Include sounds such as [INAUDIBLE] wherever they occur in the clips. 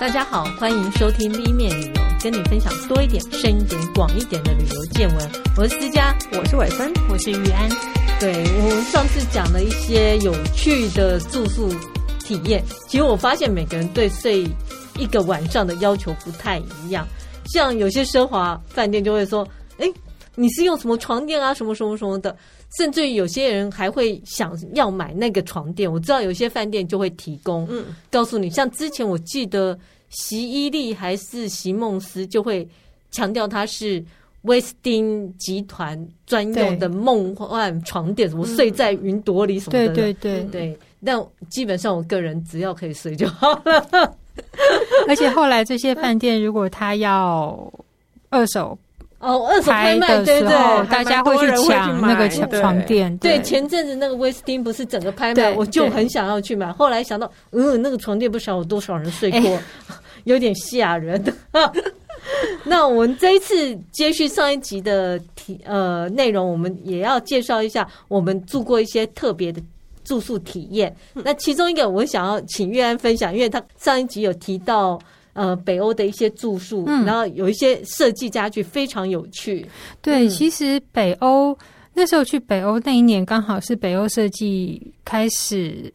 大家好，欢迎收听 V 面旅游，跟你分享多一点、深一点、广一点的旅游见闻。我是思佳，我是伟芬，我是玉安。对，我们上次讲了一些有趣的住宿体验，其实我发现每个人对睡一个晚上的要求不太一样。像有些奢华饭店就会说：“哎，你是用什么床垫啊？什么什么什么的。”甚至于有些人还会想要买那个床垫。我知道有些饭店就会提供，嗯，告诉你，像之前我记得席伊利还是席梦思就会强调它是威斯汀集团专用的梦幻床垫，什么睡在云朵里什么的。对对对对，但基本上我个人只要可以睡就好了。[LAUGHS] [LAUGHS] 而且后来这些饭店，如果他要二手哦，二手拍卖的时候，大家会去抢那个床垫。对，前阵子那个威斯汀不是整个拍卖，我就很想要去买。后来想到，嗯，那个床垫不晓得有多少人睡过，有点吓人。[LAUGHS] 那我们这一次接续上一集的题呃内容，我们也要介绍一下我们住过一些特别的。住宿体验，那其中一个我想要请月安分享，因为他上一集有提到呃北欧的一些住宿，嗯，然后有一些设计家具非常有趣。对，嗯，其实北欧那时候去北欧那一年，刚好是北欧设计开始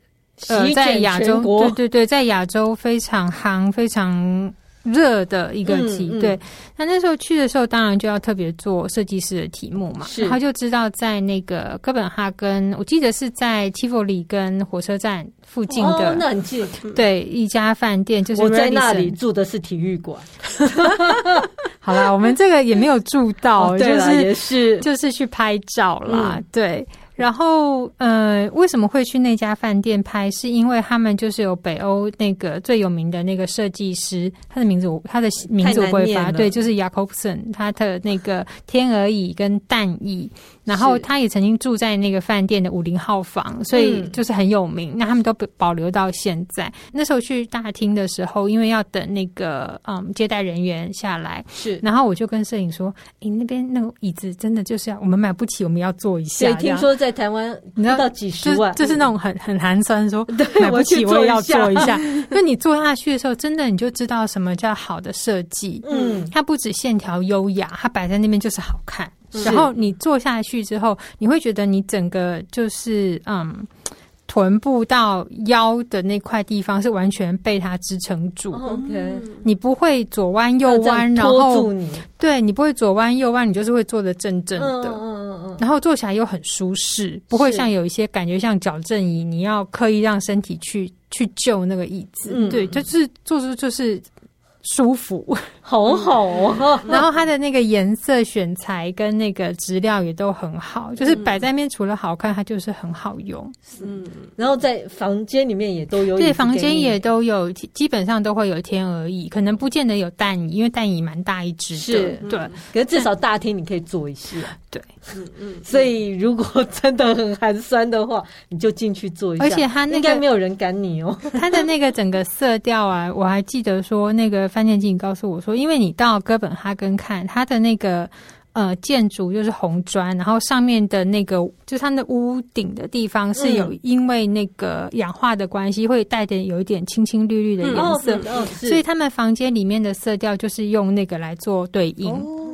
呃在亚洲，对对对，在亚洲非常夯，非常。热的一个题，嗯嗯、对。那那时候去的时候，当然就要特别做设计师的题目嘛。是，然后就知道在那个哥本哈根，我记得是在提佛里跟火车站附近的，哦、那很近。对，一家饭店就是我在那里住的是体育馆。[LAUGHS] 好啦，我们这个也没有住到，哦、就是也是就是去拍照啦，嗯、对。然后，呃，为什么会去那家饭店拍？是因为他们就是有北欧那个最有名的那个设计师，他的名字他的名字会发，对，就是 Jacobsen，他的那个天鹅椅跟蛋椅。然后他也曾经住在那个饭店的五零号房，所以就是很有名。嗯、那他们都保留到现在。那时候去大厅的时候，因为要等那个嗯接待人员下来，是。然后我就跟摄影说：“诶，那边那个椅子真的就是要我们买不起，我们要坐一下。”对，听说在台湾你知道几十万，就，就是那种很很寒酸，说 [LAUGHS] 对买不起我也要坐一下。[LAUGHS] 那你坐下去的时候，真的你就知道什么叫好的设计。嗯，它不止线条优雅，它摆在那边就是好看。然后你坐下去之后，你会觉得你整个就是嗯，臀部到腰的那块地方是完全被它支撑住。OK，你不会左弯右弯，然后对你不会左弯右弯，你就是会坐得正正的。嗯嗯嗯。然后坐起来又很舒适，不会像有一些感觉像矫正椅，你要刻意让身体去去救那个椅子。嗯，对，就是坐着就是。舒服，好好哦。然后它的那个颜色选材跟那个质料也都很好，就是摆在那边除了好看，它就是很好用。嗯，然后在房间里面也都有，对，房间也都有，基本上都会有天鹅椅，可能不见得有蛋椅，因为蛋椅蛮大一只的。是，对。可是至少大厅你可以坐一下。对，嗯嗯。所以如果真的很寒酸的话，你就进去坐一下。而且它那个应该没有人赶你哦。[LAUGHS] 它的那个整个色调啊，我还记得说那个。饭店经理告诉我说，因为你到哥本哈根看它的那个呃建筑就是红砖，然后上面的那个就是它的屋顶的地方是有因为那个氧化的关系，会带点有一点青青绿绿的颜色，嗯哦哦、所以他们房间里面的色调就是用那个来做对应。哦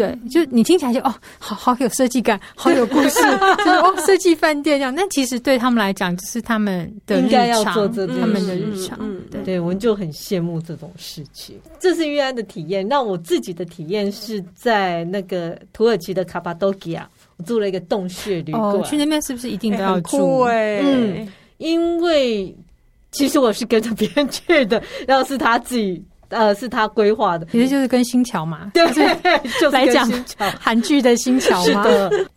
对，就你听起来就哦，好好有设计感，好有故事，[LAUGHS] 就是哦，设计饭店这样。那其实对他们来讲，就是他们的日常，应该要做这他们的日常。嗯，对，对，我们就很羡慕这种事情。这是玉安的体验。那我自己的体验是在那个土耳其的卡巴多吉亚，我住了一个洞穴旅馆。哦，去那边是不是一定都要住？欸、嗯，因为其实我是跟着别人去的，然后是他自己。呃，是他规划的，其实就是跟新桥嘛，[LAUGHS] 对，就是来讲 [LAUGHS] 韩剧的新桥嘛。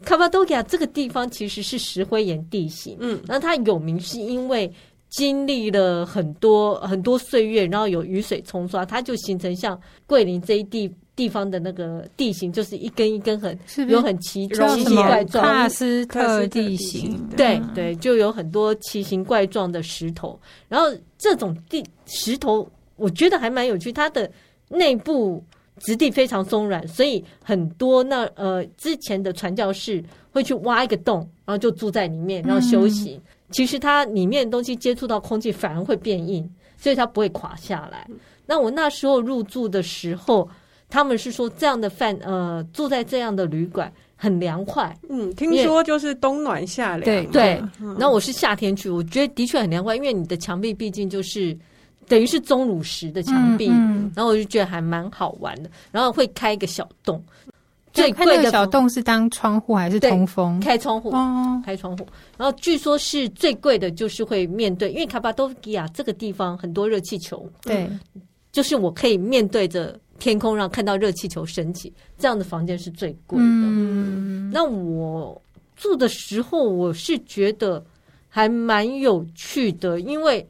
卡巴多吉亚这个地方其实是石灰岩地形，嗯，那它有名是因为经历了很多很多岁月，然后有雨水冲刷，它就形成像桂林这一地地方的那个地形，就是一根一根很是是有很奇奇形怪状喀斯特地形，对对，就有很多奇形怪状的石头，然后这种地石头。我觉得还蛮有趣，它的内部质地非常松软，所以很多那呃之前的传教士会去挖一个洞，然后就住在里面，然后休息。嗯、其实它里面的东西接触到空气反而会变硬，所以它不会垮下来。那我那时候入住的时候，他们是说这样的饭呃住在这样的旅馆很凉快。嗯，听说就是冬暖夏凉。对对。然后我是夏天去，我觉得的确很凉快，因为你的墙壁毕竟就是等于是钟乳石的墙壁，嗯嗯、然后我就觉得还蛮好玩的。然后会开一个小洞。最贵的小洞是当窗户还是通风？开窗户哦，开窗户。然后据说是最贵的，就是会面对，因为卡巴多基亚这个地方很多热气球，对，就是我可以面对着天空，让看到热气球升起，这样的房间是最贵的。嗯，那我住的时候，我是觉得还蛮有趣的，因为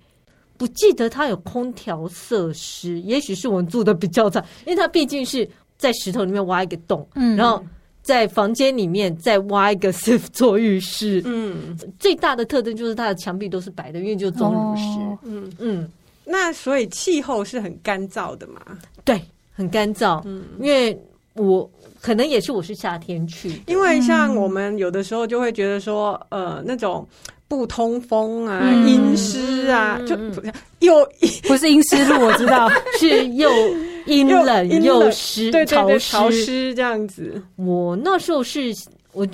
不记得它有空调设施，也许是我们住的比较差，因为它毕竟是。在石头里面挖一个洞，嗯，然后在房间里面再挖一个 [LAUGHS] 是做浴室，嗯，最大的特征就是它的墙壁都是白的，因为就钟乳石，哦、嗯嗯，那所以气候是很干燥的嘛？对，很干燥，嗯，因为我可能也是我是夏天去，因为像我们有的时候就会觉得说，呃，那种。不通风啊，阴湿、嗯、啊，就又 [LAUGHS] 不是阴湿路，我知道。[LAUGHS] 是又阴冷又湿，对对对，潮湿。这样子。我那时候是，我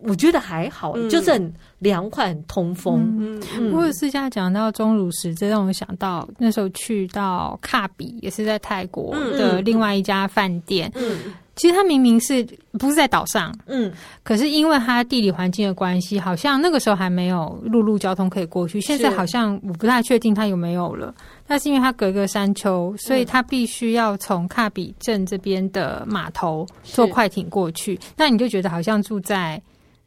我觉得还好，嗯、就是很凉快，很通风。嗯嗯。不过私下讲到钟乳石，这让我想到那时候去到卡比，也是在泰国的另外一家饭店。嗯。嗯其实它明明是不是在岛上，嗯，可是因为它地理环境的关系，好像那个时候还没有陆路交通可以过去。现在好像我不太确定它有没有了。那是因为它隔个山丘，所以它必须要从卡比镇这边的码头坐快艇过去。那你就觉得好像住在。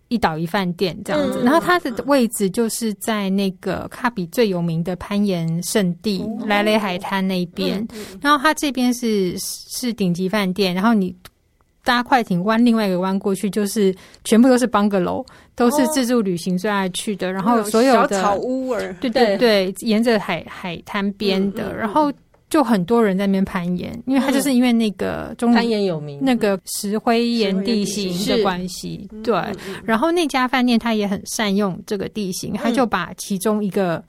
一岛一饭店这样子，然后它的位置就是在那个卡比最有名的攀岩圣地莱雷海滩那边。然后它这边是是顶级饭店，然后你搭快艇弯另外一个弯过去，就是全部都是 bungalow，都是自助旅行最爱去的。然后所有的小草屋儿，对对对，沿着海海滩边的，然后。就很多人在那边攀岩，因为它就是因为那个中攀岩有名，那个石灰岩地形的关系。对，然后那家饭店它也很善用这个地形，他就把其中一个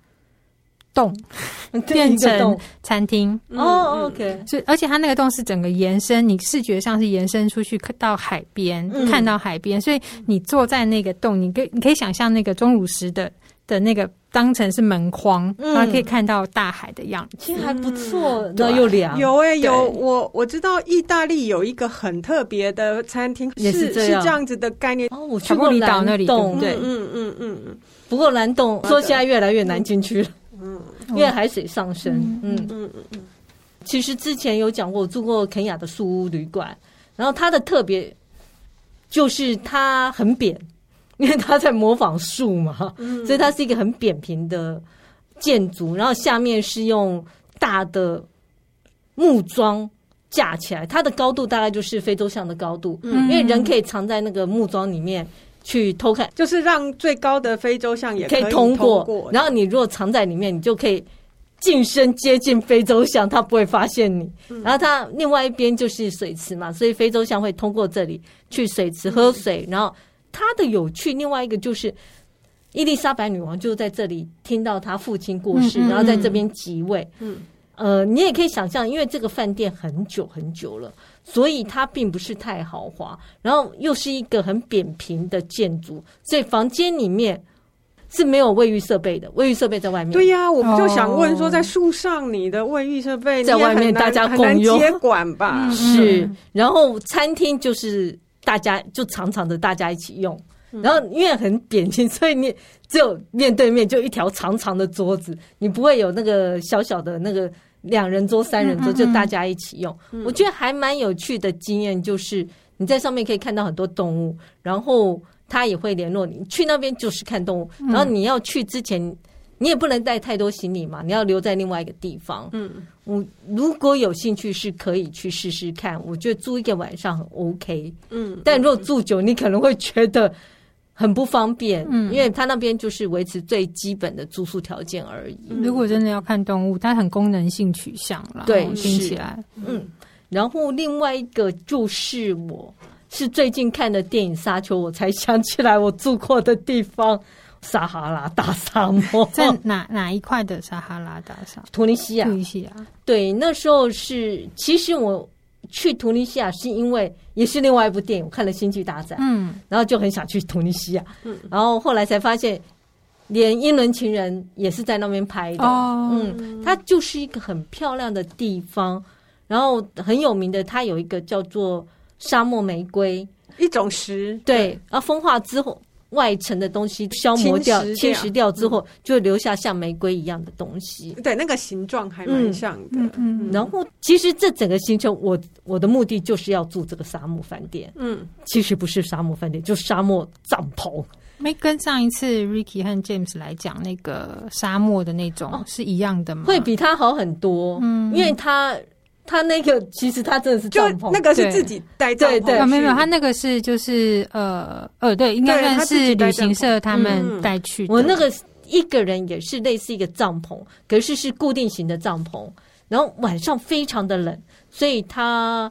洞 [LAUGHS] 变成餐厅。哦，OK。所以，而且它那个洞是整个延伸，你视觉上是延伸出去到海边，看到海边。所以你坐在那个洞，你可你可以想象那个钟乳石的的那个。当成是门框，然后可以看到大海的样子，其实还不错。那又凉，有哎，有我我知道意大利有一个很特别的餐厅，也是这样子的概念。哦，我去过蓝洞，对，嗯嗯嗯嗯。不过蓝洞说现在越来越难进去了，嗯，因为海水上升。嗯嗯嗯嗯。其实之前有讲过，我住过肯雅的树屋旅馆，然后它的特别就是它很扁。因为他在模仿树嘛，[LAUGHS] 所以它是一个很扁平的建筑，然后下面是用大的木桩架起来，它的高度大概就是非洲象的高度，因为人可以藏在那个木桩里面去偷看，就是让最高的非洲象也可以通过。然后你如果藏在里面，你就可以近身接近非洲象，它不会发现你。然后它另外一边就是水池嘛，所以非洲象会通过这里去水池喝水，然后。他的有趣，另外一个就是伊丽莎白女王就在这里听到她父亲过世，嗯嗯嗯，然后在这边即位。嗯，呃，你也可以想象，因为这个饭店很久很久了，所以它并不是太豪华，然后又是一个很扁平的建筑，所以房间里面是没有卫浴设备的，卫浴设备在外面。对呀、啊，我们就想问说，在树上你的卫浴设备在外面，大家共用接管吧？是，然后餐厅就是。大家就常常的大家一起用，然后因为很扁平，所以你只有面对面就一条长长的桌子，你不会有那个小小的那个两人桌、三人桌，就大家一起用。我觉得还蛮有趣的经验，就是你在上面可以看到很多动物，然后他也会联络你，去那边就是看动物，然后你要去之前。你也不能带太多行李嘛，你要留在另外一个地方。嗯，我如果有兴趣是可以去试试看，我觉得住一个晚上很 OK。嗯，但如果住久，你可能会觉得很不方便。嗯，因为他那边就是维持最基本的住宿条件而已。如果真的要看动物，它很功能性取向了。对，听起来。嗯，然后另外一个就是我是最近看的电影《沙丘》，我才想起来我住过的地方。撒哈拉大沙漠，在哪哪一块的撒哈拉大沙？漠？突尼西亚，突尼西亚。对，那时候是，其实我去突尼西亚是因为也是另外一部电影，我看了《星际大战》，嗯，然后就很想去突尼西亚，嗯，然后后来才发现，连英伦情人也是在那边拍的，哦，嗯，它就是一个很漂亮的地方，然后很有名的，它有一个叫做沙漠玫瑰，一种石，对，然后风化之后。外层的东西消磨掉、侵蚀掉之后，就留下像玫瑰一样的东西。对，那个形状还蛮像的。嗯嗯。然后，其实这整个行程，我我的目的就是要住这个沙漠饭店。嗯，其实不是沙漠饭店，就沙漠帐篷。没跟上一次 Ricky 和 James 来讲那个沙漠的那种是一样的吗？会比它好很多。嗯，因为它。他那个其实他真的是帐篷，那个是自己带帐篷。对对，没有没有，他那个是就是呃呃，对，应该算是旅行社他们带去的。我那个一个人也是类似一个帐篷，可是是固定型的帐篷，然后晚上非常的冷，所以他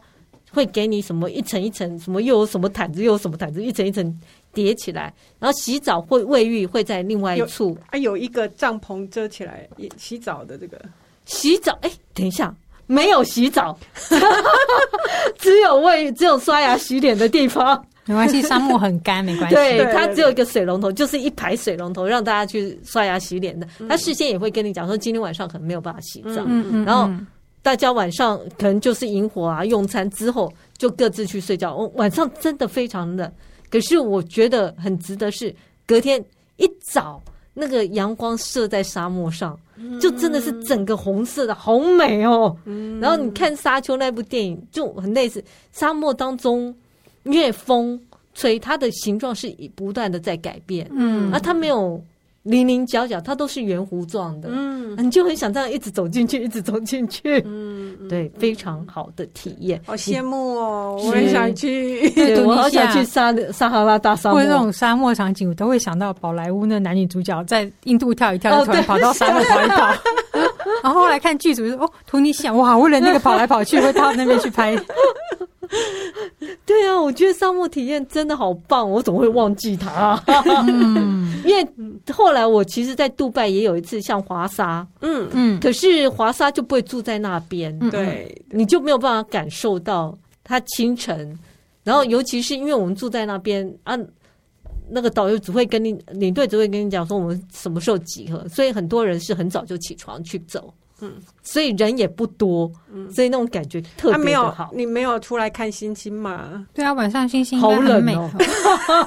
会给你什么一层一层，什么又有什么毯子，又有什么毯子，一层一层叠起来，然后洗澡会卫浴会在另外一处。啊，有一个帐篷遮起来，洗澡的这个洗澡。哎，等一下。没有洗澡，[LAUGHS] 只有为只有刷牙洗脸的地方。没关系，沙漠很干，没关系。对，它只有一个水龙头，就是一排水龙头让大家去刷牙洗脸的。他事先也会跟你讲说，今天晚上可能没有办法洗澡。嗯嗯。然后大家晚上可能就是萤火啊，用餐之后就各自去睡觉。我晚上真的非常冷，可是我觉得很值得是隔天一早那个阳光射在沙漠上。就真的是整个红色的，好美哦。嗯、然后你看《沙丘》那部电影，就很类似沙漠当中，因为风吹，它的形状是不断的在改变。嗯，而它没有。棱棱角角，它都是圆弧状的，嗯，你就很想这样一直走进去，一直走进去，嗯，对，非常好的体验，好羡慕哦，我也想去，对，[LAUGHS] 我好想去撒撒哈拉大沙漠，或者这种沙漠场景，我都会想到宝莱坞那男女主角在印度跳一跳，突然跑到沙漠跑一跑，[LAUGHS] [LAUGHS] 然后后来看剧组说，哦，图尼西亚，哇，为了那个跑来跑去，会到那边去拍。[LAUGHS] 对啊，我觉得沙漠体验真的好棒，我怎么会忘记它？啊？嗯，[LAUGHS] 因为后来我其实，在杜拜也有一次像华沙，嗯。嗯，可是华沙就不会住在那边，对，你就没有办法感受到它清晨。然后，尤其是因为我们住在那边啊，那个导游只会跟你领队只会跟你讲说我们什么时候集合，所以很多人是很早就起床去走。嗯，所以人也不多，嗯，所以那种感觉特别的好。你没有出来看星星嘛？对啊，晚上星星好冷哦，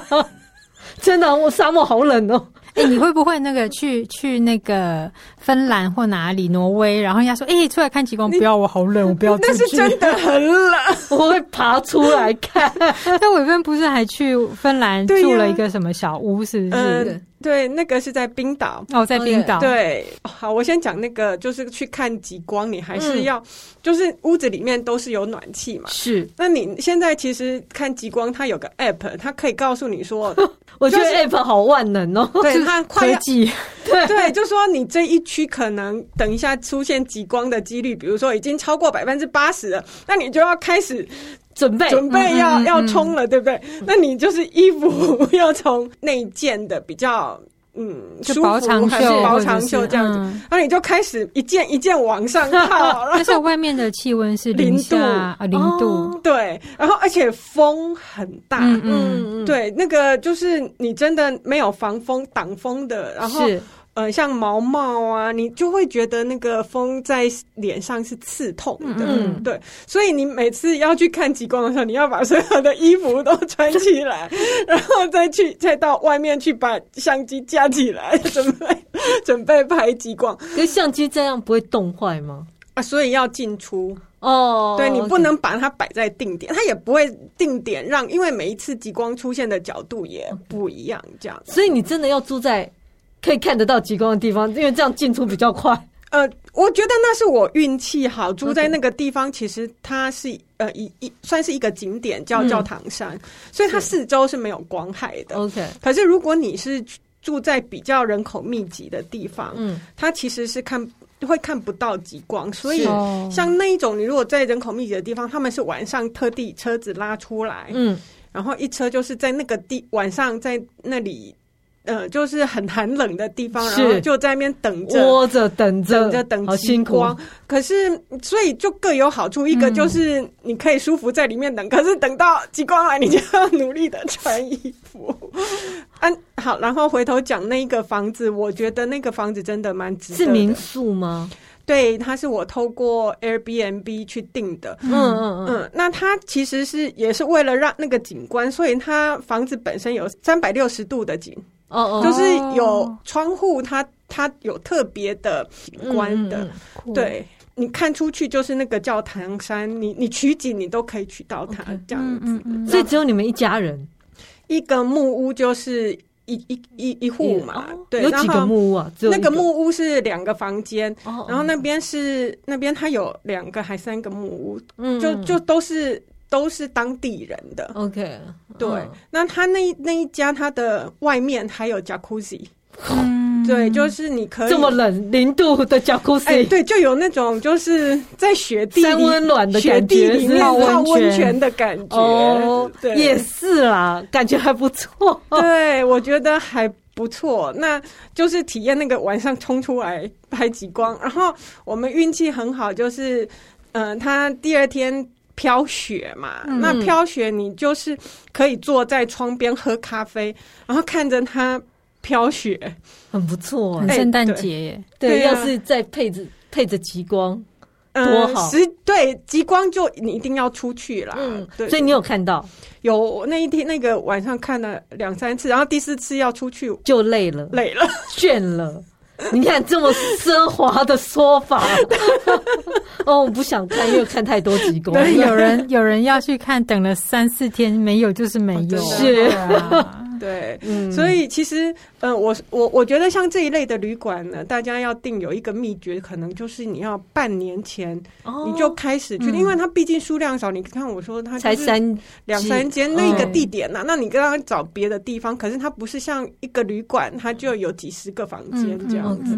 [LAUGHS] 真的，我沙漠好冷哦。哎、欸，你会不会那个去去那个芬兰或哪里挪威？然后人家说：“哎、欸，出来看极光，不要，我好冷，我不要。”那是真的很冷，[LAUGHS] 我会爬出来看。[LAUGHS] 但伟芬不是还去芬兰住了一个什么小屋？是不是？嗯对，那个是在冰岛哦，在冰岛。对，好，我先讲那个，就是去看极光，你还是要，嗯、就是屋子里面都是有暖气嘛。是，那你现在其实看极光，它有个 app，它可以告诉你说，[LAUGHS] 我觉得 app 好万能哦。对，[LAUGHS] 它快技，[LAUGHS] 对对，就说你这一区可能等一下出现极光的几率，比如说已经超过百分之八十了，那你就要开始。准备准备要、嗯、要冲了，对不对？嗯、那你就是衣服 [LAUGHS] 要从内件的比较嗯舒服薄长袖，薄长袖这样子，然后、嗯、你就开始一件一件往上套。[LAUGHS] 但是外面的气温是零度啊，零度，哦、对。然后而且风很大，嗯嗯，对，那个就是你真的没有防风挡风的，然后。呃，像毛毛啊，你就会觉得那个风在脸上是刺痛的，嗯，对，所以你每次要去看极光的时候，你要把所有的衣服都穿起来，[LAUGHS] 然后再去再到外面去把相机架起来，准备准备拍极光。可是相机这样不会冻坏吗？啊，所以要进出哦，对，你不能把它摆在定点，它也不会定点让，因为每一次极光出现的角度也不一样，这样，所以你真的要住在。可以看得到极光的地方，因为这样进出比较快。呃，我觉得那是我运气好，住在那个地方。其实它是呃一一算是一个景点，叫教堂山，嗯、所以它四周是没有光害的。OK，可是如果你是住在比较人口密集的地方，嗯，它其实是看会看不到极光。所以像那一种，你如果在人口密集的地方，他们是晚上特地车子拉出来，嗯，然后一车就是在那个地晚上在那里。呃，就是很寒冷的地方，然后就在那边等着，窝着等着，等着等极光。可是，所以就各有好处。一个就是你可以舒服在里面等，嗯、可是等到极光来，你就要努力的穿衣服。嗯，好，然后回头讲那一个房子，我觉得那个房子真的蛮值得的。是民宿吗？对，它是我透过 Airbnb 去订的。嗯嗯嗯，那它其实是也是为了让那个景观，所以它房子本身有三百六十度的景。哦，就是有窗户，它它有特别的景观的，嗯、对，你看出去就是那个教堂山，你你取景你都可以取到它这样子，所以只有你们一家人，一个木屋就是一一一一户嘛，哦、对，有几个木屋啊？那个木屋是两个房间，哦、然后那边是那边它有两个还三个木屋，嗯，就就都是。都是当地人的，OK，对。嗯、那他那那一家，他的外面还有 Jacuzzi，嗯，对，就是你可以这么冷零度的 Jacuzzi，哎，对，就有那种就是在雪地三温暖的感觉，雪地里面泡温泉的感觉，哦，对，也是啦，感觉还不错，对，我觉得还不错。那就是体验那个晚上冲出来拍极光，然后我们运气很好，就是嗯、呃，他第二天。飘雪嘛，嗯、那飘雪你就是可以坐在窗边喝咖啡，然后看着它飘雪，很不错，很圣诞节耶。对，要是再配着配着极光，多好！实、嗯、对极光就你一定要出去啦。嗯，对。所以你有看到？有那一天那个晚上看了两三次，然后第四次要出去就累了，累了，[LAUGHS] 倦了。[LAUGHS] 你看这么奢华的说法 [LAUGHS] 哦，我不想看，因为看太多极光。对，有人有人要去看，等了三四天没有，就是没有。是啊。对，嗯，所以其实，嗯，我我我觉得像这一类的旅馆呢，大家要定有一个秘诀，可能就是你要半年前你就开始去，因为它毕竟数量少。你看我说它才三两三间那个地点呐，那你跟他找别的地方，可是它不是像一个旅馆，它就有几十个房间这样子。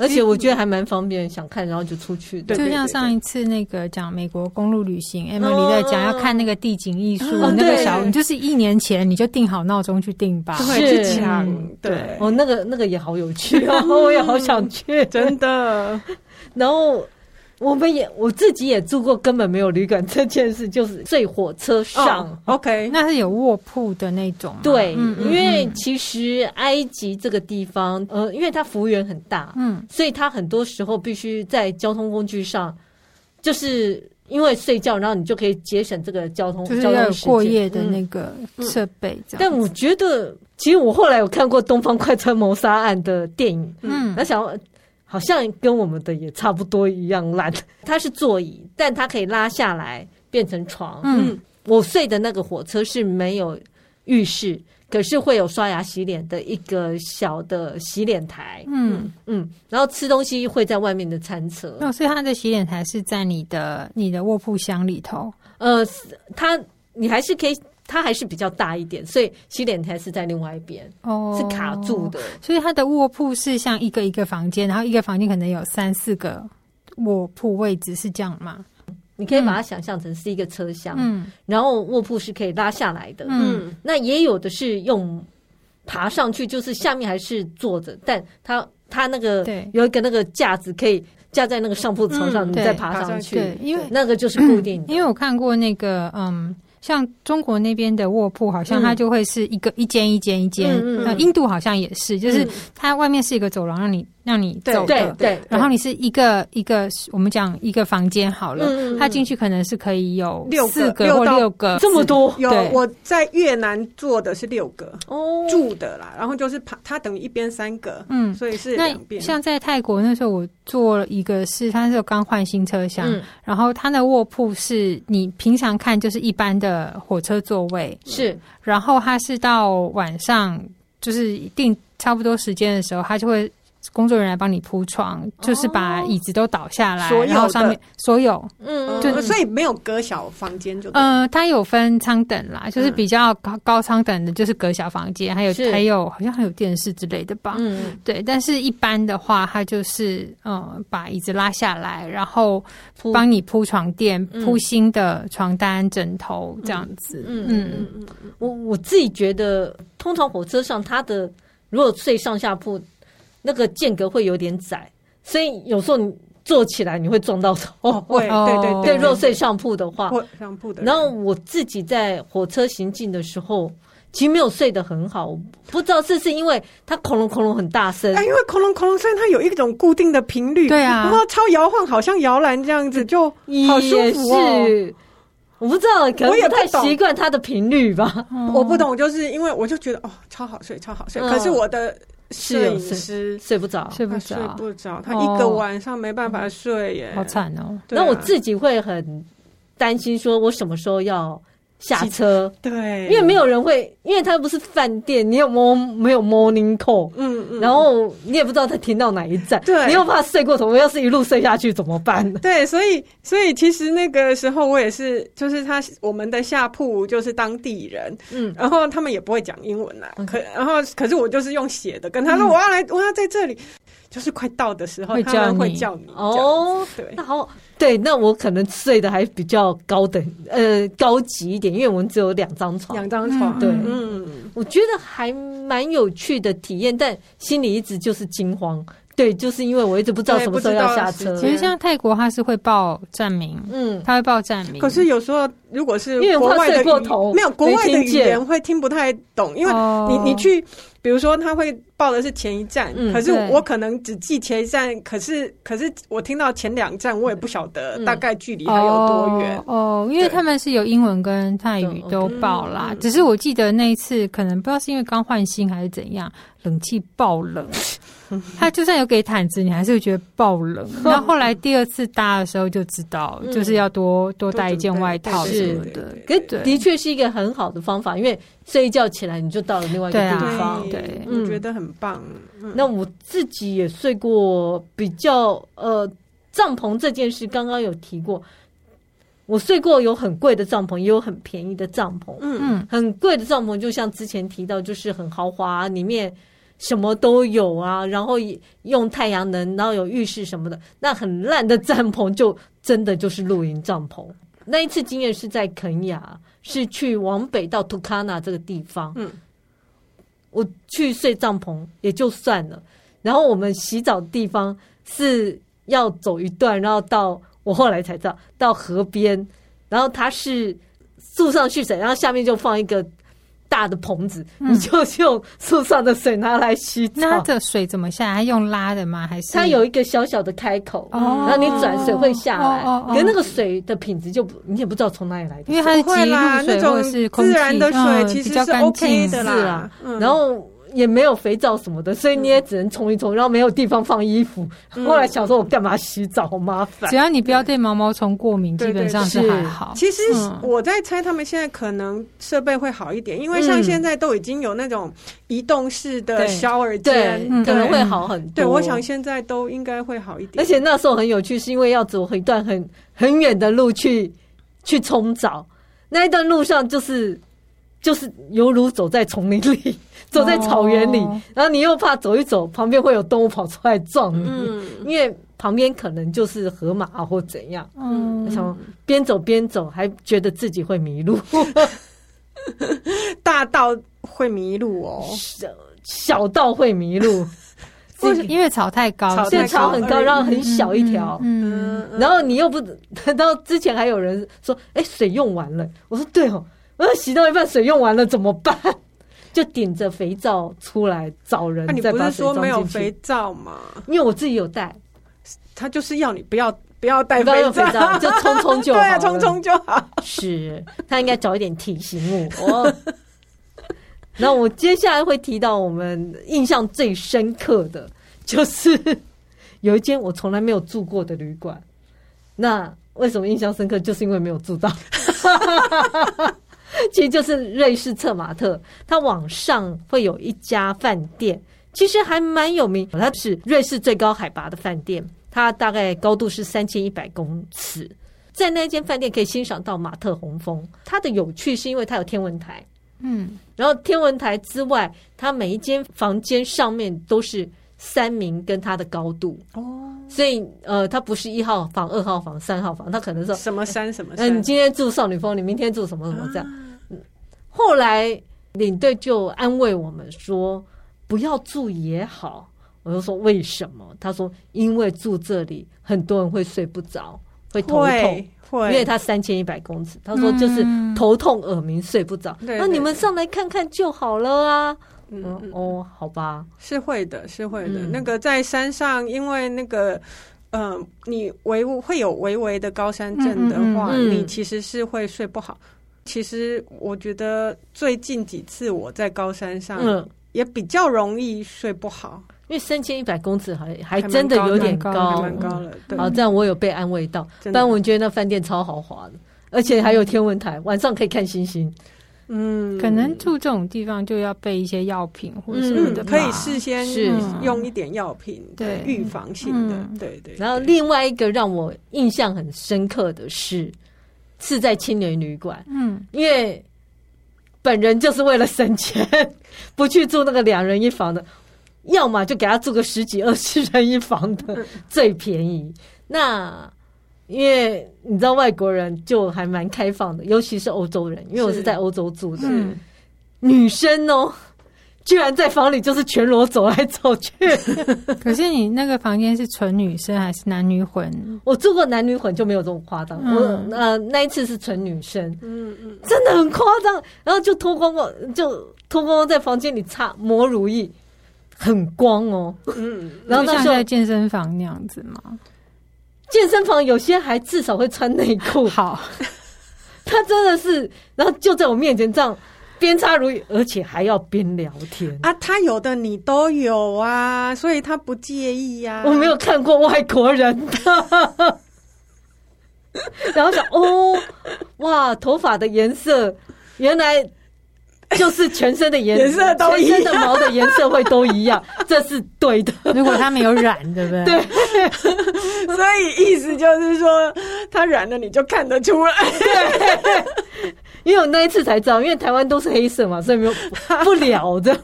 而且我觉得还蛮方便，想看然后就出去。对，就像上一次那个讲美国公路旅行，Emily 在讲要看那个地景艺术，那个小，你就是一年前你就定好闹钟去定吧，去抢。对，哦，那个那个也好有趣哦，我也好想去，[LAUGHS] 真的。[LAUGHS] 然后。我们也我自己也住过，根本没有旅馆这件事，就是睡火车上。Oh, OK，那是有卧铺的那种。对，嗯嗯嗯，因为其实埃及这个地方，呃，因为它幅员很大，嗯，所以它很多时候必须在交通工具上，就是因为睡觉，然后你就可以节省这个交通，就是要有过夜的那个设备。嗯嗯、但我觉得，其实我后来有看过《东方快车谋杀案》的电影，嗯，那想。好像跟我们的也差不多一样烂。[LAUGHS] 它是座椅，但它可以拉下来变成床。嗯，我睡的那个火车是没有浴室，可是会有刷牙洗脸的一个小的洗脸台。嗯嗯，然后吃东西会在外面的餐车。哦，所以它的洗脸台是在你的你的卧铺箱里头。呃，它你还是可以。它还是比较大一点，所以洗脸台是在另外一边，哦，是卡住的。所以它的卧铺是像一个一个房间，然后一个房间可能有三四个卧铺位置，是这样吗？你可以把它想象成是一个车厢，嗯，然后卧铺是可以拉下来的，嗯，那也有的是用爬上去，就是下面还是坐着，但它它那个对有一个那个架子可以架在那个上铺床上，嗯、你再爬上去，对，因为那个就是固定的。因为我看过那个，嗯。像中国那边的卧铺，好像它就会是一个一间一间一间。那印度好像也是，就是它外面是一个走廊，让你让你走的。对，然后你是一个一个，我们讲一个房间好了，他进去可能是可以有四个或六个，这么多。有我在越南做的是六个哦，住的啦，然后就是它它等于一边三个，嗯，所以是两边。像在泰国那时候，我做了一个是，它是刚换新车厢，然后它的卧铺是你平常看就是一般的。的火车座位是，然后他是到晚上，就是定差不多时间的时候，他就会。工作人员来帮你铺床，就是把椅子都倒下来，然后上面所有，嗯，就所以没有隔小房间就，呃，它有分舱等啦，就是比较高高舱等的，就是隔小房间，还有还有好像还有电视之类的吧，嗯，对，但是一般的话，它就是呃把椅子拉下来，然后帮你铺床垫、铺新的床单、枕头这样子，嗯嗯。嗯，我我自己觉得，通常火车上它的。如果睡上下铺，那个间隔会有点窄，所以有时候你坐起来你会撞到头。哦，[LAUGHS] 会，对对对。对，如果睡上铺的话，上铺的。然后我自己在火车行进的时候。其实没有睡得很好，不知道是是因为它恐龙恐龙很大声，哎，因为恐龙恐龙声它有一种固定的频率，对啊，然后超摇晃，好像摇篮这样子，就好舒服哦。我不知道，可能不太习惯它的频率吧。我不懂，就是因为我就觉得哦，超好睡，超好睡。可是我的摄影师睡不着，睡不着，睡不着，他一个晚上没办法睡耶，好惨哦。那我自己会很担心，说我什么时候要。下车，对，因为没有人会，因为它不是饭店，你有 mo 没有 morning call，嗯嗯，然后你也不知道他停到哪一站，对，你又怕睡过头，我要是一路睡下去怎么办？[LAUGHS] 对，所以所以其实那个时候我也是，就是他我们的下铺就是当地人，嗯，然后他们也不会讲英文啦，可然后可是我就是用写的跟他说我要来，我要在这里。就是快到的时候，他们会叫你哦。对，那好，对，那我可能睡的还比较高等，呃，高级一点，因为我们只有两张床，两张床。对，嗯，我觉得还蛮有趣的体验，但心里一直就是惊慌。对，就是因为我一直不知道什么时候要下车。其实像泰国，他是会报站名，嗯，他会报站名。可是有时候，如果是因为怕睡过头，没有国外的语言会听不太懂，因为你你去。比如说，他会报的是前一站，嗯、可是我可能只记前一站，可是可是我听到前两站，我也不晓得大概距离还有多远，嗯。哦，因为他们是有英文跟泰语都报啦，嗯、只是我记得那一次，可能不知道是因为刚换新还是怎样，冷气爆冷。[LAUGHS] 他就算有给毯子，你还是会觉得爆冷。[LAUGHS] 然后后来第二次搭的时候就知道，就是要多多带一件外套什么的。可的确是一个很好的方法，因为睡一觉起来你就到了另外一个地方。对，我觉得很棒。那我自己也睡过比较呃帐篷这件事，刚刚有提过。我睡过有很贵的帐篷，也有很便宜的帐篷。嗯嗯，很贵的帐篷就像之前提到，就是很豪华，里面。什么都有啊，然后用太阳能，然后有浴室什么的。那很烂的帐篷就真的就是露营帐篷。那一次经验是在肯雅，是去往北到图卡纳这个地方。嗯，我去睡帐篷也就算了，然后我们洗澡的地方是要走一段，然后到我后来才知道到河边，然后它是树上蓄水，然后下面就放一个。大的棚子，你就用树上的水拿来洗澡。那这水怎么下来？用拉的吗？还是它有一个小小的开口，然后你转水会下来。可是那个水的品质就不你也不知道从哪里来的，因为它是积露水或者是自然的水，其实是 OK 的啦。然后。也没有肥皂什么的，所以你也只能冲一冲，然后没有地方放衣服。后来想说，我干嘛洗澡？好麻烦。只要你不要对毛毛虫过敏，基本上是还好。其实我在猜，他们现在可能设备会好一点，因为像现在都已经有那种移动式的 shower 间，可能会好很多。对，我想现在都应该会好一点。而且那时候很有趣，是因为要走一段很很远的路去去冲澡，那一段路上就是就是犹如走在丛林里。[LAUGHS] 走在草原里，哦、然后你又怕走一走，旁边会有动物跑出来撞你，嗯、因为旁边可能就是河马或怎样。嗯，想边走边走，还觉得自己会迷路，[LAUGHS] 大到会迷路哦，小小到会迷路，[LAUGHS] 因为草太高，草太高，草很高，然后很小一条。嗯，嗯然后你又不，然后之前还有人说，哎，水用完了。我说对哦，我洗到一半水用完了怎么办？就顶着肥皂出来找人，再把水装进去。你不是说没有肥皂吗？因为我自己有带，他就是要你不要不要带肥皂，就冲冲就好。[LAUGHS] 对啊，冲冲就好。是他应该找一点提醒我。那我接下来会提到我们印象最深刻的，就是有一间我从来没有住过的旅馆。那为什么印象深刻？就是因为没有住到。[LAUGHS] 其实就是瑞士策马特，它往上会有一家饭店，其实还蛮有名。它是瑞士最高海拔的饭店，它大概高度是三千一百公尺，在那间饭店可以欣赏到马特洪峰。它的有趣是因为它有天文台，嗯，然后天文台之外，它每一间房间上面都是山名跟它的高度哦，所以呃，它不是一号房、二号房、三号房，它可能是什么山什么山。嗯，你今天住少女峰，你明天住什么什么这样。后来领队就安慰我们说，不要住也好。我就说为什么？他说因为住这里很多人会睡不着，会头痛，会因为他三千一百公尺。他说就是头痛、耳鸣、睡不着。那、你们上来看看就好了啊。嗯，嗯哦，好吧，是会的，是会的。嗯、那个在山上，因为那个。嗯、呃，你微会有微微的高山症的话，嗯嗯嗯、你其实是会睡不好。其实我觉得最近几次我在高山上，嗯，也比较容易睡不好，因为三千一百公尺还还真的有点高，蛮高，高了。对，好，这样我有被安慰到。但我觉得那饭店超豪华的，而且还有天文台，晚上可以看星星。嗯，可能住这种地方就要备一些药品或者什么的，可以事先是用一点药品，对，预防性的，对对。然后另外一个让我印象很深刻的是，是在青年旅馆，嗯，因为本人就是为了省钱，不去住那个两人一房的，要么就给他住个十几二十人一房的，最便宜。那因为你知道外国人就还蛮开放的，尤其是欧洲人。因为我是在欧洲住的，嗯、女生哦，居然在房里就是全裸走来走去。[LAUGHS] 可是你那个房间是纯女生还是男女混？我住过男女混就没有这么夸张。嗯、我呃那一次是纯女生，嗯嗯，真的很夸张。然后就脱光光，就脱光光在房间里擦抹乳液，很光哦。嗯，然后像在健身房那样子吗？健身房有些还至少会穿内裤，好，[LAUGHS] 他真的是，然后就在我面前这样边擦乳液，而且还要边聊天啊！他有的你都有啊，所以他不介意呀、啊。我没有看过外国人的，[LAUGHS] 然后想哦，哇，头发的颜色原来。就是全身的颜色，色都一样，全身的毛的颜色会都一样，[LAUGHS] 这是对的。如果他没有染，对不对？对，[LAUGHS] 所以意思就是说，他染了你就看得出来。对，因为我那一次才知道，因为台湾都是黑色嘛，所以没有不了的。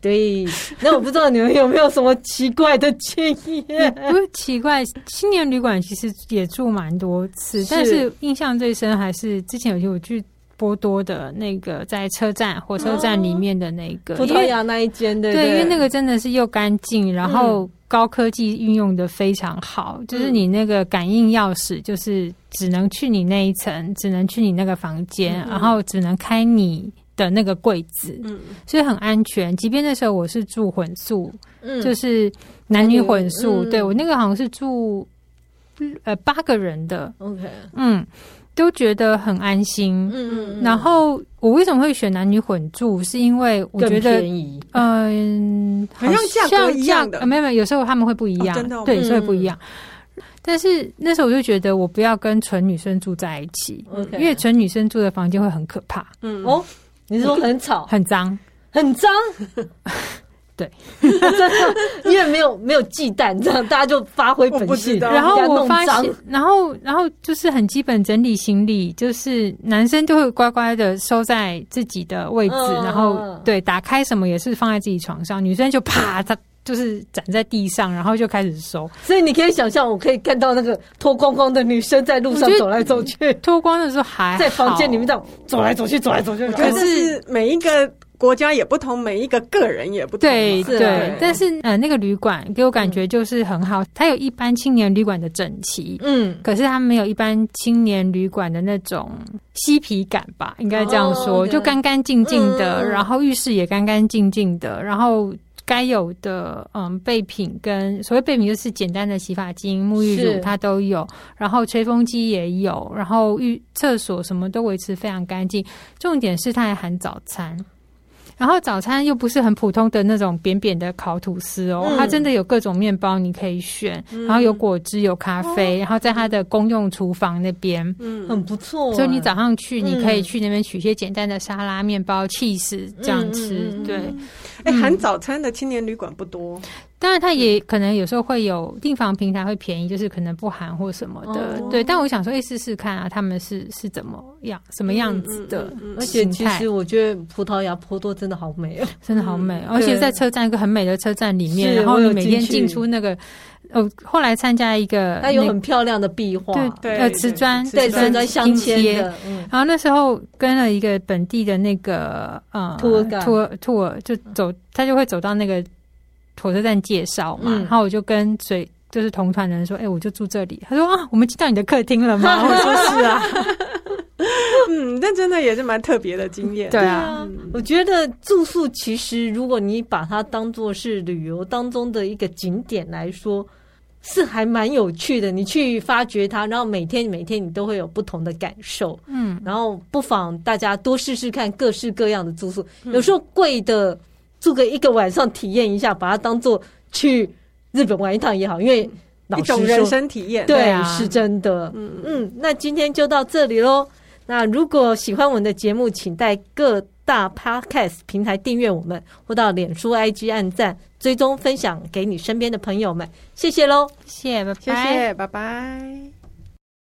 对，那我不知道你们有没有什么奇怪的经验？不是奇怪，青年旅馆其实也住蛮多次，是但是印象最深还是之前有些我去。波多的那个在车站火车站里面的那个葡萄牙那一间，的对，因为那个真的是又干净，然后高科技运用的非常好，嗯、就是你那个感应钥匙，就是只能去你那一层，只能去你那个房间，嗯、然后只能开你的那个柜子，嗯，所以很安全。即便那时候我是住混宿，嗯，就是男女混宿，嗯、对我那个好像是住呃八个人的，OK，嗯。都觉得很安心，嗯嗯，然后我为什么会选男女混住？是因为我觉得，嗯，好像价格一样的，没有没有，有时候他们会不一样，真的，对，所以不一样。但是那时候我就觉得，我不要跟纯女生住在一起，因为纯女生住的房间会很可怕。嗯。哦，你是说很吵、很脏、很脏？[LAUGHS] 对，真的，因为没有没有忌惮，这样大家就发挥本性。[LAUGHS] 然后我发现，然后然后就是很基本整理行李，就是男生就会乖乖的收在自己的位置，嗯、然后对，打开什么也是放在自己床上，女生就啪，他就是站在地上，然后就开始收。所以你可以想象，我可以看到那个脱光光的女生在路上走来走去，脱光的时候还在房间里面这样走来走去，走来走去。可是每一个。国家也不同，每一个个人也不同。对对，但是呃，那个旅馆给我感觉就是很好，嗯、它有一般青年旅馆的整齐，嗯，可是它没有一般青年旅馆的那种嬉皮感吧，应该这样说，哦、就干干净净的，嗯、然后浴室也干干净净的，然后该有的嗯备品跟所谓备品就是简单的洗发精、沐浴乳它都有，然后吹风机也有，然后浴厕所什么都维持非常干净，重点是它还含早餐。然后早餐又不是很普通的那种扁扁的烤吐司哦，嗯、它真的有各种面包你可以选，嗯、然后有果汁有咖啡，哦、然后在它的公用厨房那边，嗯，很不错。所以你早上去，你可以去那边取一些简单的沙拉、面包、起司这样吃。嗯、对，哎、嗯，含早餐的青年旅馆不多。当然，它也可能有时候会有订房平台会便宜，就是可能不含或什么的，哦、对。但我想说，哎，试试看啊，他们是是怎么样，什么样子的、嗯嗯嗯？而且其实我觉得葡萄牙波多真的好美哦，真的好美，嗯、而且在车站一个很美的车站里面，然后你每天进出那个。哦，后来参加一个，它有很漂亮的壁画，对对，呃，瓷砖，对，瓷砖镶嵌的。然后那时候跟了一个本地的那个呃，托托托，就走他就会走到那个火车站介绍嘛，嗯、然后我就跟随就是同团的人说：“哎、欸，我就住这里。”他说：“啊，我们进到你的客厅了吗？”我说：“是啊。” [LAUGHS] [LAUGHS] [LAUGHS] 嗯，但真的也是蛮特别的经验。对啊，嗯、我觉得住宿其实，如果你把它当做是旅游当中的一个景点来说，是还蛮有趣的。你去发掘它，然后每天每天你都会有不同的感受。嗯，然后不妨大家多试试看各式各样的住宿。嗯、有时候贵的住个一个晚上体验一下，把它当做去日本玩一趟也好，因为一种人生体验。对啊，是真的。嗯嗯，那今天就到这里喽。那如果喜欢我们的节目，请在各大 Podcast 平台订阅我们，或到脸书 IG 按赞、追踪、分享给你身边的朋友们。谢谢喽，谢谢，拜拜，谢谢，拜拜。